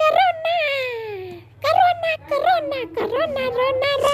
corona, corona, corona, corona, corona, corona.